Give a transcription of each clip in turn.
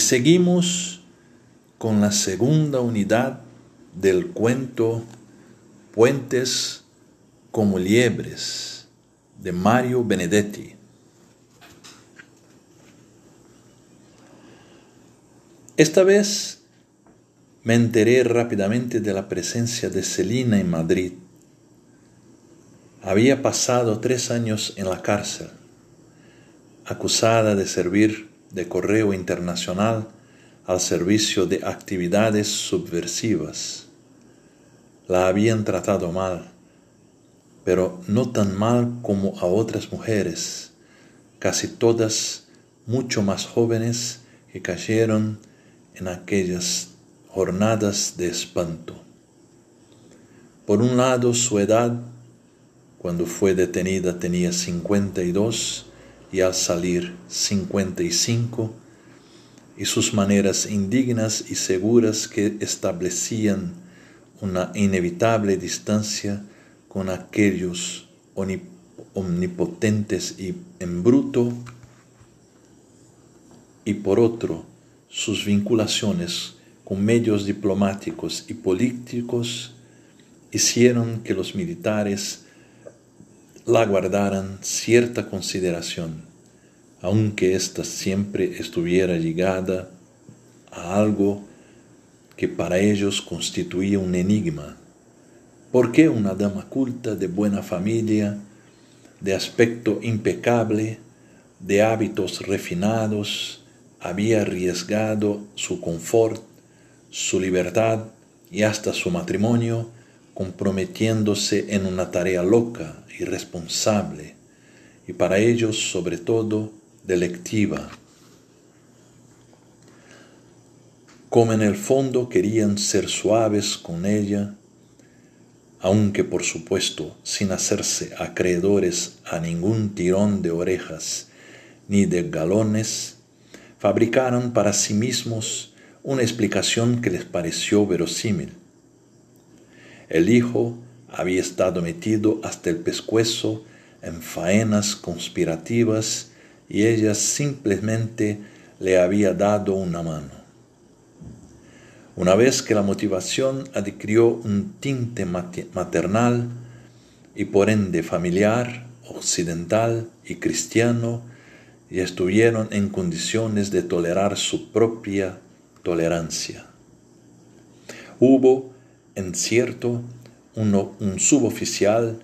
Seguimos con la segunda unidad del cuento Puentes como liebres de Mario Benedetti. Esta vez me enteré rápidamente de la presencia de Celina en Madrid. Había pasado tres años en la cárcel, acusada de servir de correo internacional al servicio de actividades subversivas. La habían tratado mal, pero no tan mal como a otras mujeres, casi todas mucho más jóvenes que cayeron en aquellas jornadas de espanto. Por un lado, su edad, cuando fue detenida tenía 52 y al salir 55, y sus maneras indignas y seguras que establecían una inevitable distancia con aquellos omnipotentes y en bruto, y por otro, sus vinculaciones con medios diplomáticos y políticos hicieron que los militares la guardaran cierta consideración, aunque ésta siempre estuviera ligada a algo que para ellos constituía un enigma. ¿Por qué una dama culta de buena familia, de aspecto impecable, de hábitos refinados, había arriesgado su confort su libertad y hasta su matrimonio, comprometiéndose en una tarea loca, irresponsable y para ellos sobre todo delectiva. Como en el fondo querían ser suaves con ella, aunque por supuesto sin hacerse acreedores a ningún tirón de orejas ni de galones, fabricaron para sí mismos una explicación que les pareció verosímil. El hijo había estado metido hasta el pescuezo en faenas conspirativas y ella simplemente le había dado una mano. Una vez que la motivación adquirió un tinte maternal y por ende familiar, occidental y cristiano, y estuvieron en condiciones de tolerar su propia tolerancia. Hubo, en cierto, un suboficial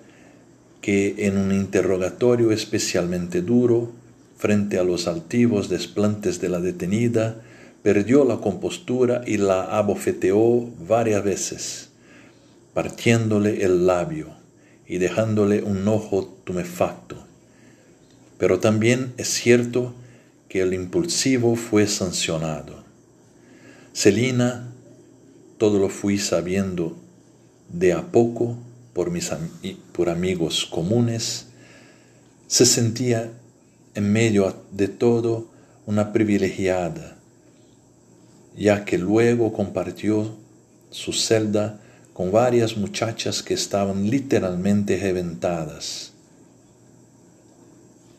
que en un interrogatorio especialmente duro, frente a los altivos desplantes de la detenida, perdió la compostura y la abofeteó varias veces, partiéndole el labio y dejándole un ojo tumefacto. Pero también es cierto que el impulsivo fue sancionado. Celina, todo lo fui sabiendo de a poco por mis amigos comunes, se sentía en medio de todo una privilegiada, ya que luego compartió su celda con varias muchachas que estaban literalmente reventadas.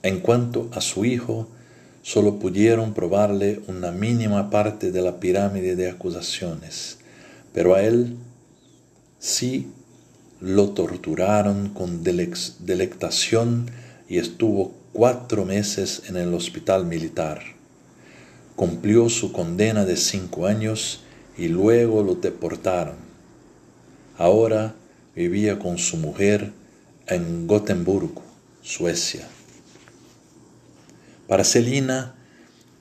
En cuanto a su hijo, solo pudieron probarle una mínima parte de la pirámide de acusaciones, pero a él sí lo torturaron con delectación y estuvo cuatro meses en el hospital militar. Cumplió su condena de cinco años y luego lo deportaron. Ahora vivía con su mujer en Gotemburgo, Suecia. Para Celina,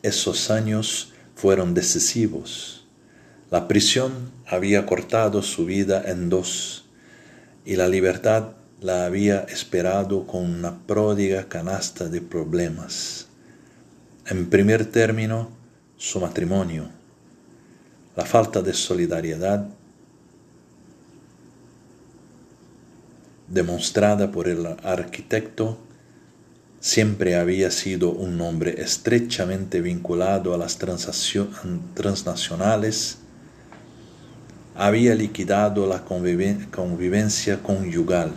esos años fueron decisivos. La prisión había cortado su vida en dos y la libertad la había esperado con una pródiga canasta de problemas. En primer término, su matrimonio, la falta de solidaridad demostrada por el arquitecto Siempre había sido un hombre estrechamente vinculado a las transnacionales, había liquidado la convivencia conyugal,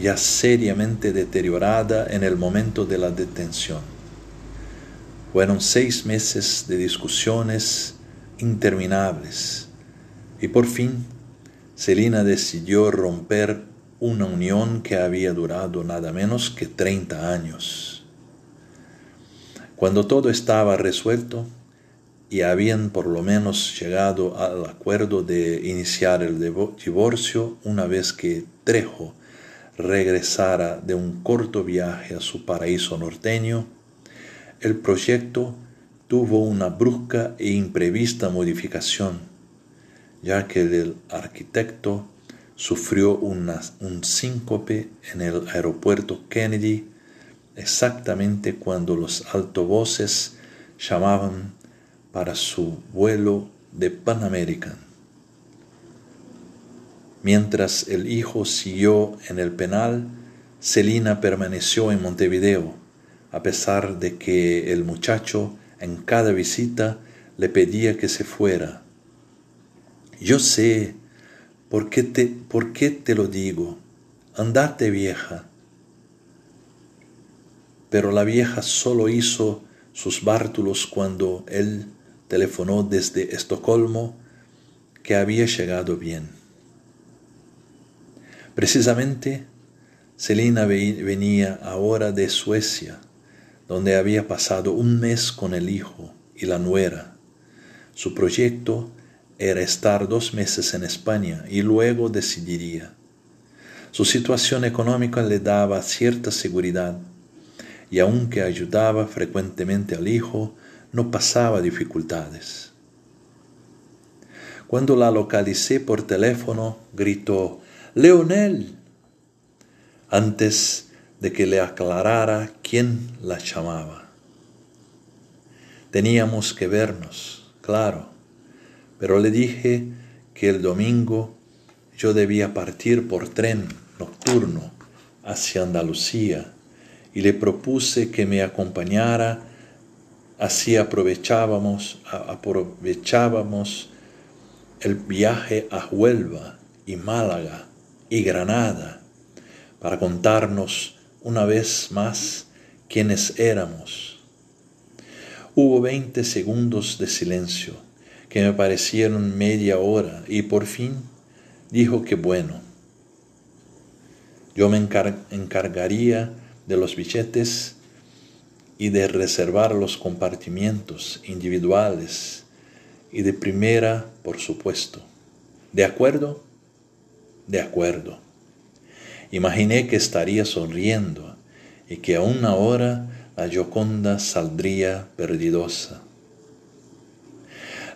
ya seriamente deteriorada en el momento de la detención. Fueron seis meses de discusiones interminables y por fin Celina decidió romper una unión que había durado nada menos que 30 años. Cuando todo estaba resuelto y habían por lo menos llegado al acuerdo de iniciar el divorcio una vez que Trejo regresara de un corto viaje a su paraíso norteño, el proyecto tuvo una brusca e imprevista modificación, ya que el arquitecto sufrió un síncope en el aeropuerto Kennedy exactamente cuando los altavoces llamaban para su vuelo de Pan American. Mientras el hijo siguió en el penal, Celina permaneció en Montevideo, a pesar de que el muchacho en cada visita le pedía que se fuera. Yo sé por qué te, por qué te lo digo. Andate vieja. Pero la vieja solo hizo sus bártulos cuando él telefonó desde Estocolmo que había llegado bien. Precisamente, Celina venía ahora de Suecia donde había pasado un mes con el hijo y la nuera. Su proyecto era estar dos meses en España y luego decidiría. Su situación económica le daba cierta seguridad y aunque ayudaba frecuentemente al hijo, no pasaba dificultades. Cuando la localicé por teléfono, gritó, Leonel. Antes de que le aclarara quién la llamaba. Teníamos que vernos, claro, pero le dije que el domingo yo debía partir por tren nocturno hacia Andalucía y le propuse que me acompañara, así aprovechábamos, aprovechábamos el viaje a Huelva y Málaga y Granada para contarnos una vez más quienes éramos. Hubo veinte segundos de silencio que me parecieron media hora y por fin dijo que bueno. Yo me encargaría de los billetes y de reservar los compartimientos individuales y de primera, por supuesto. ¿De acuerdo? De acuerdo. Imaginé que estaría sonriendo y que a una hora la Gioconda saldría perdidosa.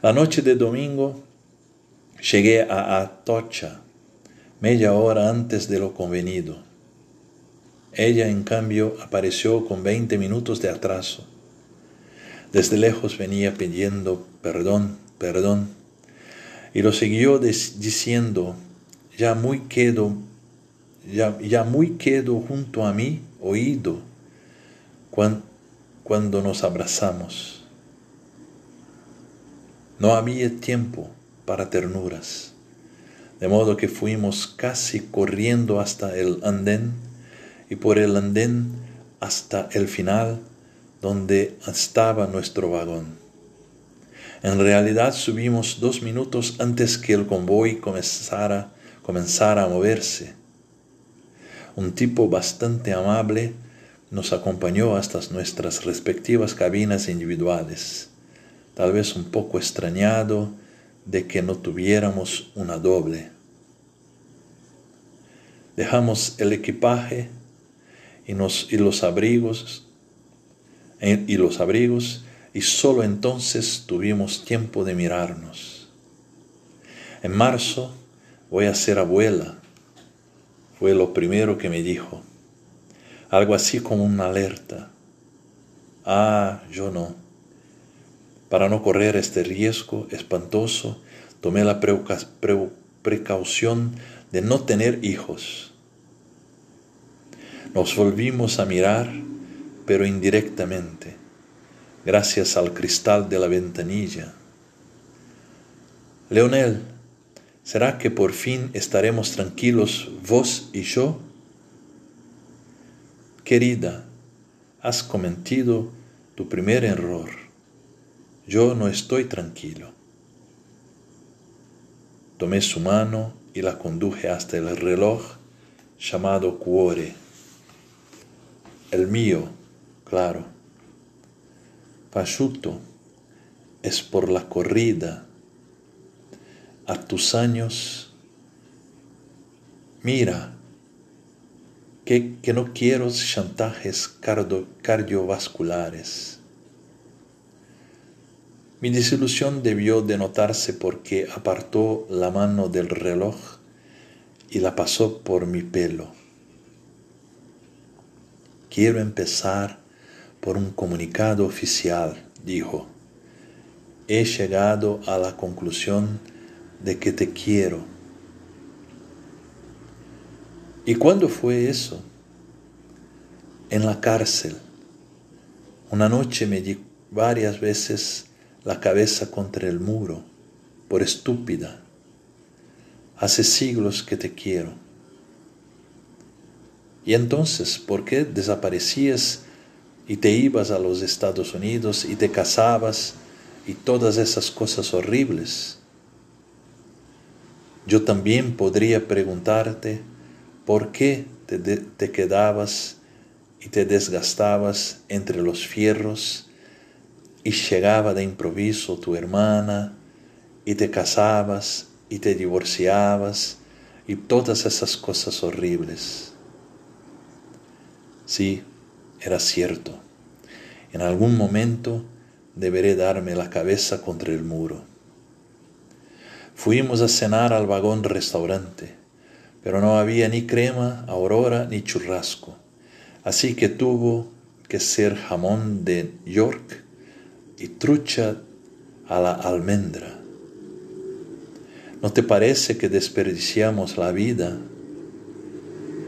La noche de domingo llegué a Atocha media hora antes de lo convenido. Ella, en cambio, apareció con veinte minutos de atraso. Desde lejos venía pidiendo perdón, perdón, y lo siguió diciendo, ya muy quedo ya, muy quedo junto a mí oído cuando nos abrazamos. No había tiempo para ternuras, de modo que fuimos casi corriendo hasta el andén y por el andén hasta el final donde estaba nuestro vagón. En realidad subimos dos minutos antes que el convoy comenzara, comenzara a moverse un tipo bastante amable, nos acompañó hasta nuestras respectivas cabinas individuales, tal vez un poco extrañado de que no tuviéramos una doble. Dejamos el equipaje y, los abrigos eh, y los abrigos y solo entonces tuvimos tiempo de mirarnos. En marzo voy a ser abuela fue lo primero que me dijo. Algo así como una alerta. Ah, yo no. Para no correr este riesgo espantoso, tomé la precaución de no tener hijos. Nos volvimos a mirar, pero indirectamente, gracias al cristal de la ventanilla. Leonel, ¿Será que por fin estaremos tranquilos vos y yo? Querida, has cometido tu primer error. Yo no estoy tranquilo. Tomé su mano y la conduje hasta el reloj llamado Cuore. El mío, claro. Pasciuto es por la corrida. A tus años, mira, que, que no quiero chantajes cardiovasculares. Mi desilusión debió denotarse porque apartó la mano del reloj y la pasó por mi pelo. Quiero empezar por un comunicado oficial, dijo. He llegado a la conclusión de que te quiero. ¿Y cuándo fue eso? En la cárcel. Una noche me di varias veces la cabeza contra el muro, por estúpida. Hace siglos que te quiero. Y entonces, ¿por qué desaparecías y te ibas a los Estados Unidos y te casabas y todas esas cosas horribles? Yo también podría preguntarte por qué te, quedabas y te desgastabas entre los fierros y llegaba de improviso tu hermana y te casabas y te divorciabas y todas esas cosas horribles. Sí, era cierto. En algún momento deberé darme la cabeza contra el muro. Fuimos a cenar al vagón restaurante, pero no había ni crema, aurora ni churrasco, así que tuvo que ser jamón de York y trucha a la almendra. ¿No te parece que desperdiciamos la vida?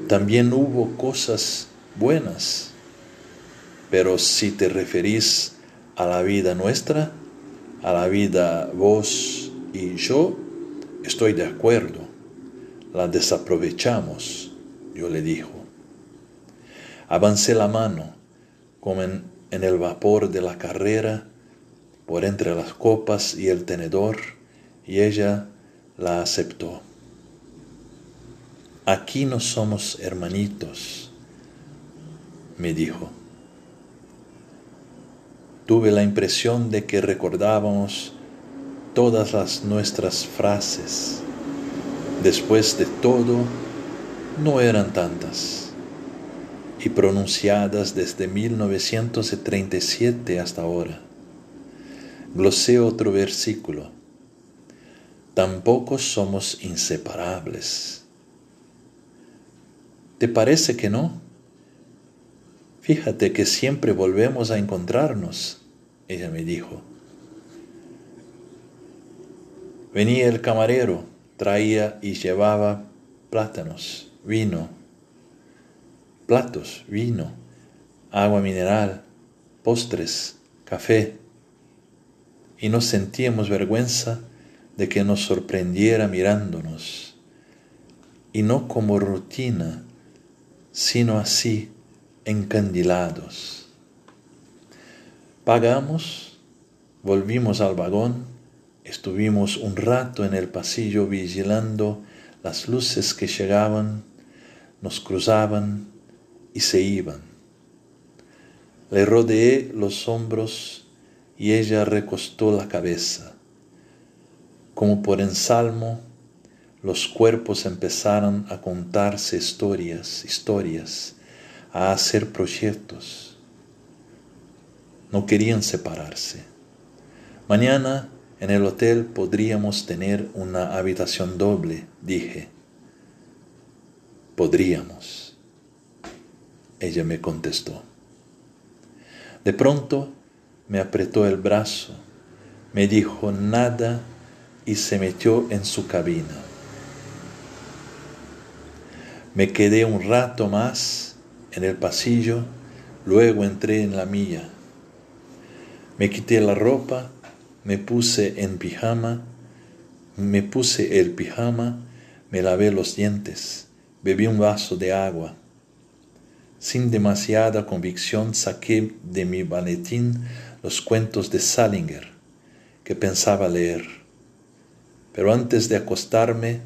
También hubo cosas buenas, pero si te referís a la vida nuestra, a la vida vos y yo, estoy de acuerdo, la desaprovechamos, yo le dijo. Avancé la mano, como en, el vapor de la carrera, por entre las copas y el tenedor, y ella la aceptó. Aquí no somos hermanitos, me dijo. Tuve la impresión de que recordábamos todas las nuestras frases. Después de todo, no eran tantas y pronunciadas desde 1937 hasta ahora glosé otro versículo. Tampoco somos inseparables. ¿Te parece que no? Fíjate que siempre volvemos a encontrarnos, ella me dijo. Venía el camarero, traía y llevaba plátanos, vino, platos, vino, agua mineral, postres, café y no sentíamos vergüenza de que nos sorprendiera mirándonos, y no como rutina, sino así, encandilados. Pagamos, volvimos al vagón, estuvimos un rato en el pasillo vigilando las luces que llegaban, nos cruzaban y se iban. Le rodeé los hombros y ella recostó la cabeza. Como por ensalmo, los cuerpos empezaron a contarse historias, historias, a hacer proyectos. No querían separarse. Mañana en el hotel podríamos tener una habitación doble, dije. Podríamos. Ella me contestó. De pronto me apretó el brazo, me dijo nada y se metió en su cabina. Me quedé un rato más en el pasillo, luego entré en la mía. Me quité la ropa, me puse en pijama, me puse el pijama, me lavé los dientes, bebí un vaso de agua. sin demasiada convicción saqué de mi maletín los cuentos de Salinger que pensaba leer. Pero antes de acostarme,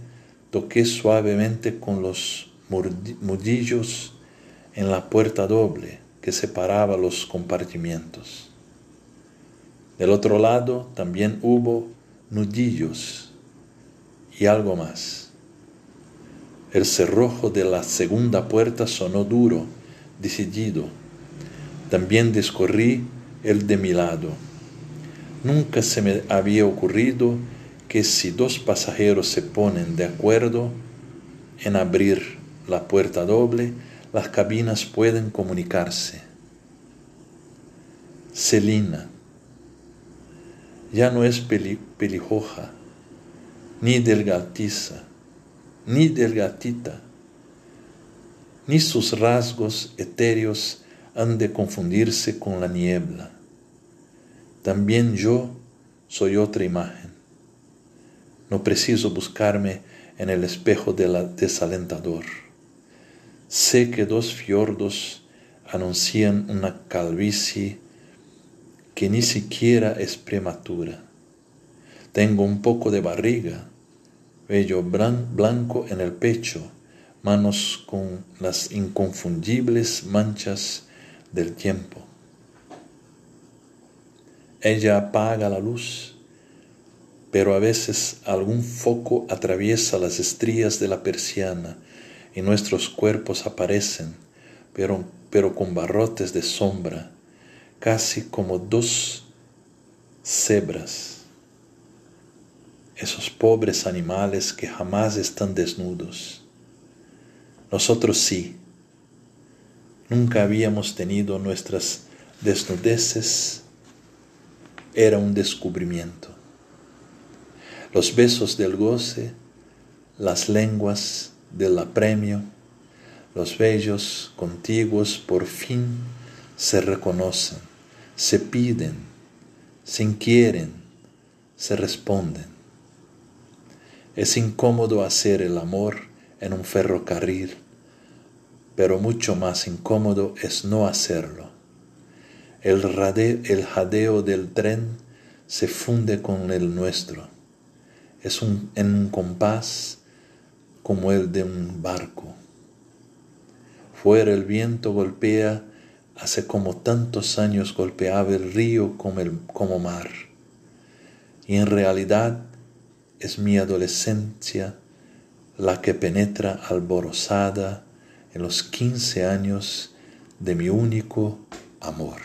toqué suavemente con los mudillos en la puerta doble que separaba los compartimientos. Del otro lado también hubo nudillos y algo más. El cerrojo de la segunda puerta sonó duro, decidido. También discorrí el de mi lado. Nunca se me había ocurrido que si dos pasajeros se ponen de acuerdo en abrir la puerta doble, las cabinas pueden comunicarse. Celina ya no es pelijoja, ni delgatiza, ni delgatita, ni sus rasgos etéreos han de confundirse con la niebla. También yo soy otra imagen. No preciso buscarme en el espejo del desalentador. Sé que dos fiordos anuncian una calvicie que ni siquiera es prematura. Tengo un poco de barriga, vello blanco en el pecho, manos con las inconfundibles manchas del tiempo. Ella apaga la luz, pero a veces algún foco atraviesa las estrías de la persiana y nuestros cuerpos aparecen, pero, pero con barrotes de sombra, casi como dos cebras. Esos pobres animales que jamás están desnudos. Nosotros sí. Nunca habíamos tenido nuestras desnudeces. Era un descubrimiento. Los besos del goce, las lenguas del apremio, los bellos contiguos por fin se reconocen, se piden, se inquieren, se responden. Es incómodo hacer el amor en un ferrocarril, pero mucho más incómodo es no hacerlo. El, el jadeo del tren se funde con el nuestro. Es un, en un compás como el de un barco. Fuera el viento golpea, hace como tantos años golpeaba el río como, el, como mar. Y en realidad es mi adolescencia la que penetra alborozada en los quince años de mi único amor.